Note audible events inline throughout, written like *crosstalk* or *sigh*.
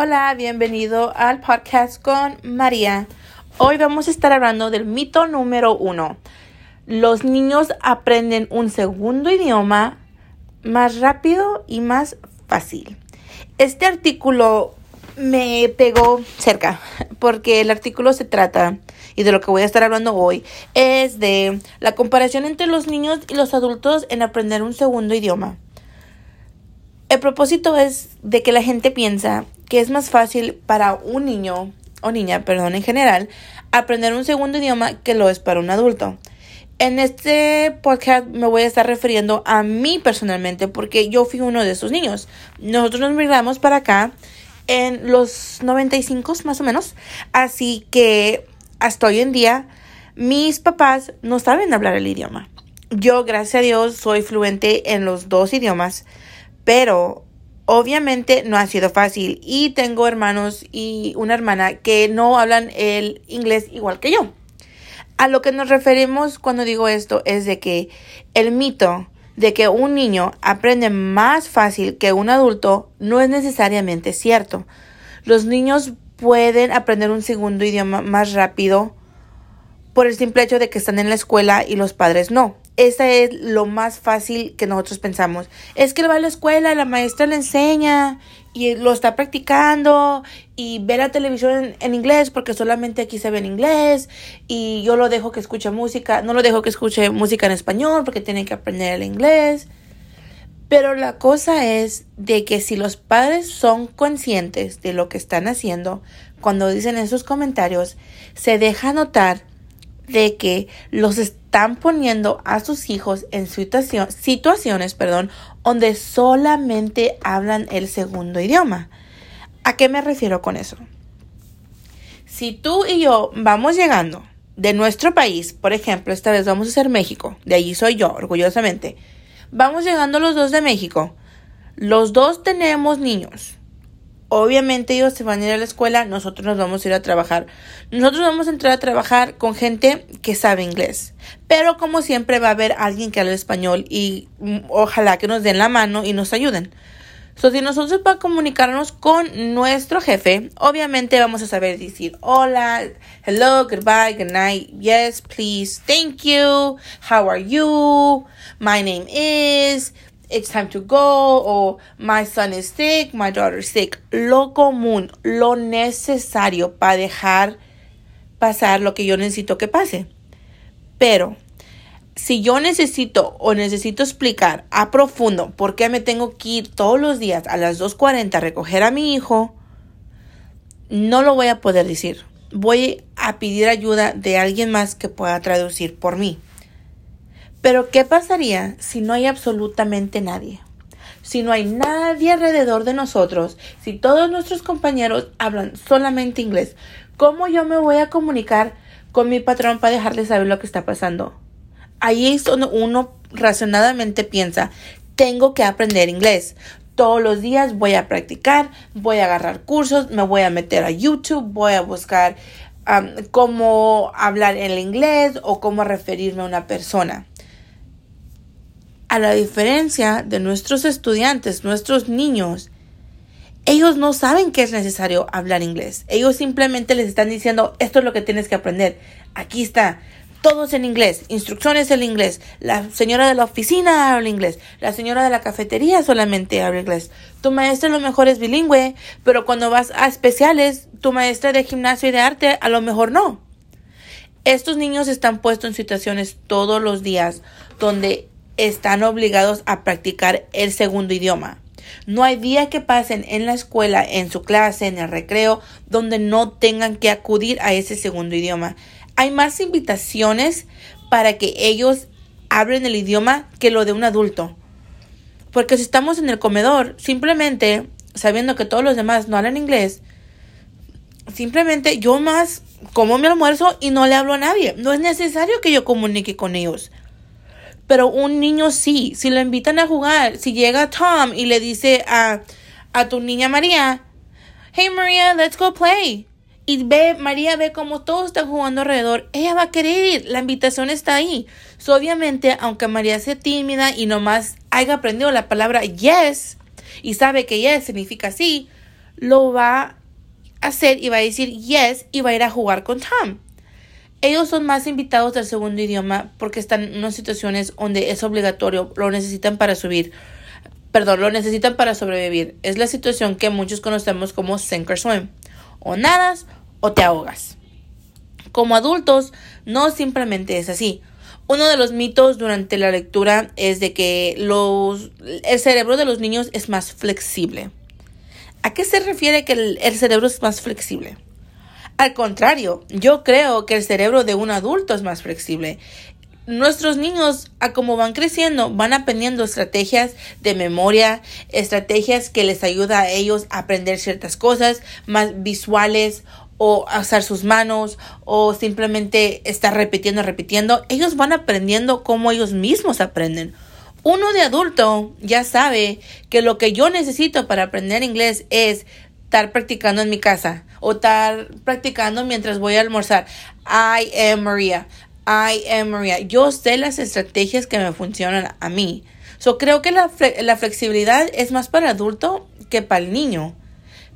Hola, bienvenido al podcast con María. Hoy vamos a estar hablando del mito número uno. Los niños aprenden un segundo idioma más rápido y más fácil. Este artículo me pegó cerca porque el artículo se trata y de lo que voy a estar hablando hoy es de la comparación entre los niños y los adultos en aprender un segundo idioma. El propósito es de que la gente piensa que es más fácil para un niño o niña, perdón, en general, aprender un segundo idioma que lo es para un adulto. En este podcast me voy a estar refiriendo a mí personalmente porque yo fui uno de esos niños. Nosotros nos migramos para acá en los 95 más o menos, así que hasta hoy en día mis papás no saben hablar el idioma. Yo, gracias a Dios, soy fluente en los dos idiomas, pero obviamente no ha sido fácil y tengo hermanos y una hermana que no hablan el inglés igual que yo. A lo que nos referimos cuando digo esto es de que el mito de que un niño aprende más fácil que un adulto no es necesariamente cierto. Los niños pueden aprender un segundo idioma más rápido por el simple hecho de que están en la escuela y los padres no. Esa es lo más fácil que nosotros pensamos. Es que él va a la escuela, la maestra le enseña y lo está practicando y ve la televisión en, inglés porque solamente aquí se ve en inglés y yo lo dejo que escuche música, no lo dejo que escuche música en español porque tiene que aprender el inglés. Pero la cosa es de que si los padres son conscientes de lo que están haciendo, cuando dicen esos comentarios, se deja notar de que los están poniendo a sus hijos en situaciones perdón, donde solamente hablan el segundo idioma. ¿A qué me refiero con eso? Si tú y yo vamos llegando de nuestro país, por ejemplo, esta vez vamos a ser México, de allí soy yo, orgullosamente, Vamos llegando los dos de México. Los dos tenemos niños. Obviamente ellos se van a ir a la escuela, nosotros nos vamos a ir a trabajar. Nosotros vamos a entrar a trabajar con gente que sabe inglés. Pero como siempre va a haber alguien que hable español y mm, ojalá que nos den la mano y nos ayuden. So, si nosotros para comunicarnos con nuestro jefe, obviamente vamos a saber decir hola, hello, goodbye, good night, yes, please, thank you, how are you, my name is, it's time to go, o my son is sick, my daughter is sick. Lo común, lo necesario para dejar pasar lo que yo necesito que pase. Pero si yo necesito o necesito explicar a profundo por qué me tengo que ir todos los días a las 2.40 a recoger a mi hijo, no lo voy a poder decir. Voy a pedir ayuda de alguien más que pueda traducir por mí. Pero ¿qué pasaría si no hay absolutamente nadie? Si no hay nadie alrededor de nosotros, si todos nuestros compañeros hablan solamente inglés, ¿cómo yo me voy a comunicar con mi patrón para dejarle saber lo que está pasando? ahí es donde uno razonadamente piensa, tengo que aprender inglés. Todos los días voy a practicar, voy a agarrar cursos, me voy a meter a YouTube, voy a buscar cómo hablar el inglés o cómo referirme a una persona. A la diferencia de nuestros estudiantes, nuestros niños, ellos no saben que es necesario hablar inglés. Ellos simplemente les están diciendo, esto es lo que tienes que aprender. Aquí está, todos en inglés, instrucciones en inglés. La señora de la oficina habla inglés, la señora de la cafetería solamente habla inglés. Tu maestra a lo mejor es bilingüe, pero cuando vas a especiales, tu maestra de gimnasio y de arte a lo mejor no. Estos niños están puestos en situaciones todos los días donde están obligados a practicar el segundo idioma. No hay día que pasen en la escuela, en su clase, en el recreo, donde no tengan que acudir a ese segundo idioma hay más invitaciones para que ellos hablen el idioma que lo de un adulto. Porque si estamos en el comedor, simplemente sabiendo que todos los demás no hablan inglés, simplemente yo más como mi almuerzo y no le hablo a nadie. No es necesario que yo comunique con ellos. Pero un niño sí, si lo invitan a jugar, si llega Tom y le dice a, a tu niña María, hey María, let's go play y ve, María ve cómo todos están jugando alrededor, ella va a querer ir, la invitación está ahí. obviamente, aunque María sea tímida y nomás haya aprendido la palabra yes y sabe que yes significa sí, lo va a hacer y va a decir yes y va a ir a jugar con Tom. Ellos son más invitados del segundo idioma porque están en unas situaciones donde es obligatorio, lo necesitan para subir, perdón, lo necesitan para sobrevivir. Es la situación que muchos conocemos como sink or swim. O nadas o te ahogas. Como adultos, no simplemente es así. Uno de los mitos durante la lectura es de que los, el cerebro de los niños es más flexible. ¿A qué se refiere que el, el cerebro es más flexible? Al contrario, yo creo que el cerebro de un adulto es más flexible. Nuestros niños, a como van creciendo, van aprendiendo estrategias de memoria, estrategias que les ayuda a ellos a aprender ciertas cosas más visuales o usar sus manos o simplemente estar repitiendo, repitiendo. Ellos van aprendiendo como ellos mismos aprenden. Uno de adulto ya sabe que lo que yo necesito para aprender inglés es estar practicando en mi casa o estar practicando mientras voy a almorzar. I am Maria. I am Maria. Yo sé las estrategias que me funcionan a mí. So, creo que la, la flexibilidad es más para adulto que para el niño.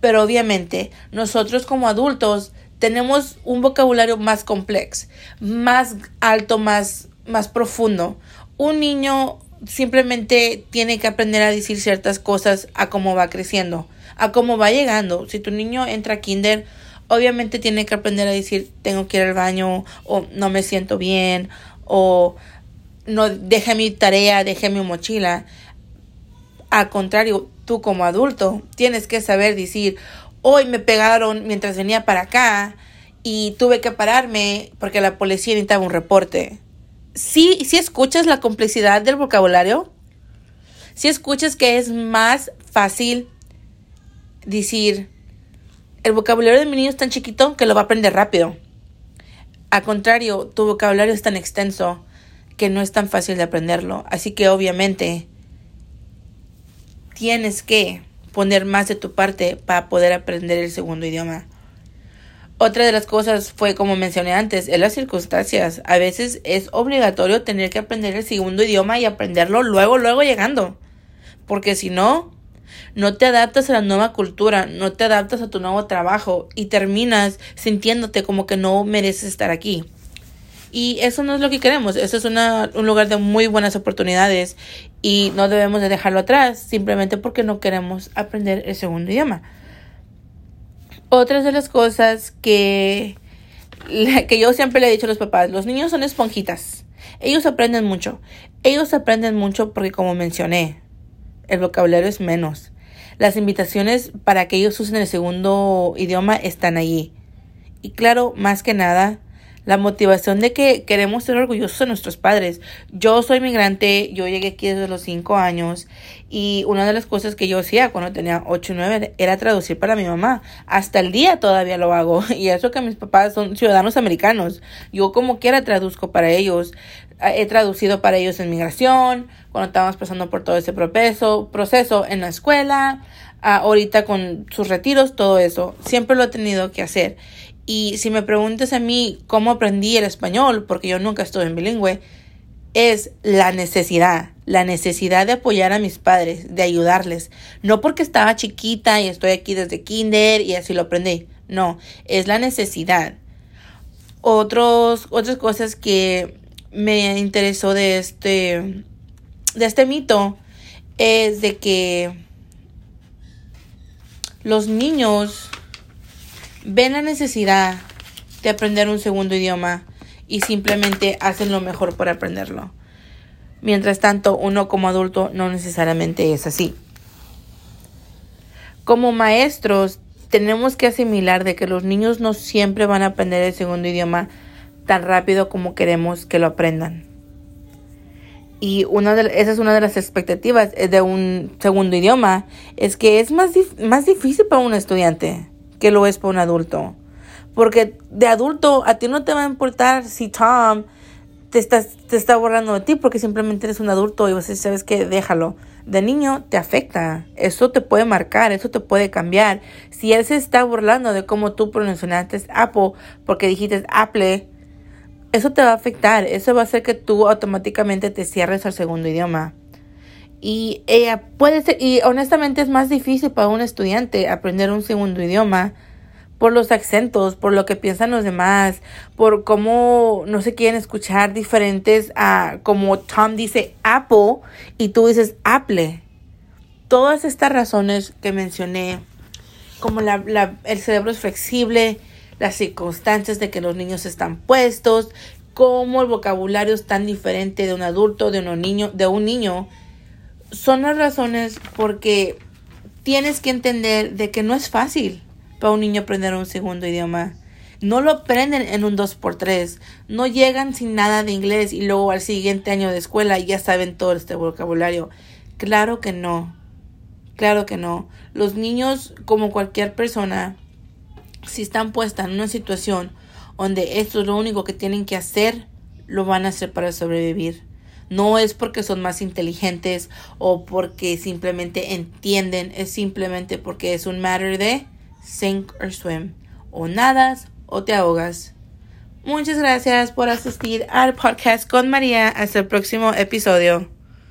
Pero obviamente, nosotros como adultos tenemos un vocabulario más complejo, más alto, más, más profundo. Un niño simplemente tiene que aprender a decir ciertas cosas a cómo va creciendo a cómo va llegando. Si tu niño entra a kinder, obviamente tiene que aprender a decir tengo que ir al baño o no me siento bien o no deje mi tarea, deje mi mochila. Al contrario, tú como adulto tienes que saber decir, hoy me pegaron mientras venía para acá y tuve que pararme porque la policía necesitaba un reporte. Si sí escuchas la complejidad del vocabulario, si escuchas que es más fácil decir, el vocabulario de mi niño es tan chiquito que lo va a aprender rápido. Al contrario, tu vocabulario es tan extenso que no es tan fácil de aprenderlo. Así que obviamente tienes que poner más de tu parte para poder aprender el segundo idioma. Otra de las cosas fue, como mencioné antes, en las circunstancias. A veces es obligatorio tener que aprender el segundo idioma y aprenderlo luego, luego llegando. Porque si no, no te adaptas a la nueva cultura, no te adaptas a tu nuevo trabajo y terminas sintiéndote como que no mereces estar aquí. Y eso no es lo que queremos, eso es un lugar de muy buenas oportunidades y no debemos de dejarlo atrás simplemente porque no queremos aprender el segundo idioma. Otras de las cosas que, que yo siempre le he dicho a los papás, los niños son esponjitas, ellos aprenden mucho, ellos aprenden mucho porque como mencioné, el vocabulario es menos. Las invitaciones para que ellos usen el segundo idioma están allí. Y claro, más que nada, la motivación de que queremos ser orgullosos de nuestros padres. Yo soy migrante, yo llegué aquí desde los 5 años y una de las cosas que yo hacía cuando tenía 8 y 9 era traducir para mi mamá. Hasta el día todavía lo hago *laughs* y eso que mis papás son ciudadanos americanos. Yo como quiera traduzco para ellos. He traducido para ellos en migración, cuando estábamos pasando por todo ese proceso, proceso en la escuela, ahorita con sus retiros, todo eso. Siempre lo he tenido que hacer. Y si me preguntas a mí cómo aprendí el español, porque yo nunca estuve en bilingüe, es la necesidad, la necesidad de apoyar a mis padres, de ayudarles. No porque estaba chiquita y estoy aquí desde kinder y así lo aprendí. No, es la necesidad. Otros, otras cosas que me interesó de este, de este mito es de que los niños ven la necesidad de aprender un segundo idioma y simplemente hacen lo mejor por aprenderlo. Mientras tanto, uno como adulto no necesariamente es así. Como maestros, tenemos que asimilar de que los niños no siempre van a aprender el segundo idioma tan rápido como queremos que lo aprendan. Y una de, esa es una de las expectativas de un segundo idioma, es que es más, más difícil para un estudiante que lo es para un adulto. Porque de adulto a ti no te va a importar si Tom te está, te está borrando de ti porque simplemente eres un adulto y vos sabes que déjalo. De niño te afecta, eso te puede marcar, eso te puede cambiar. Si él se está burlando de cómo tú pronunciaste Apple porque dijiste Apple, eso te va a afectar, eso va a hacer que tú automáticamente te cierres al segundo idioma. Y ella puede ser, y honestamente es más difícil para un estudiante aprender un segundo idioma por los acentos, por lo que piensan los demás, por cómo no se quieren escuchar diferentes a como Tom dice Apple y tú dices Apple. Todas estas razones que mencioné, como la, el cerebro es flexible, las circunstancias de que los niños están puestos, cómo el vocabulario es tan diferente de un adulto, de un niño, de un niño, son las razones porque tienes que entender de que no es fácil para un niño aprender un segundo idioma. No lo aprenden en un 2x3. No llegan sin nada de inglés y luego al siguiente año de escuela ya saben todo este vocabulario. Claro que no. Claro que no. Los niños, como cualquier persona, si están puestas en una situación donde esto es lo único que tienen que hacer, lo van a hacer para sobrevivir. No es porque son más inteligentes o porque simplemente entienden, es simplemente porque es un matter de sink or swim. O nadas o te ahogas. Muchas gracias por asistir al podcast con María. Hasta el próximo episodio.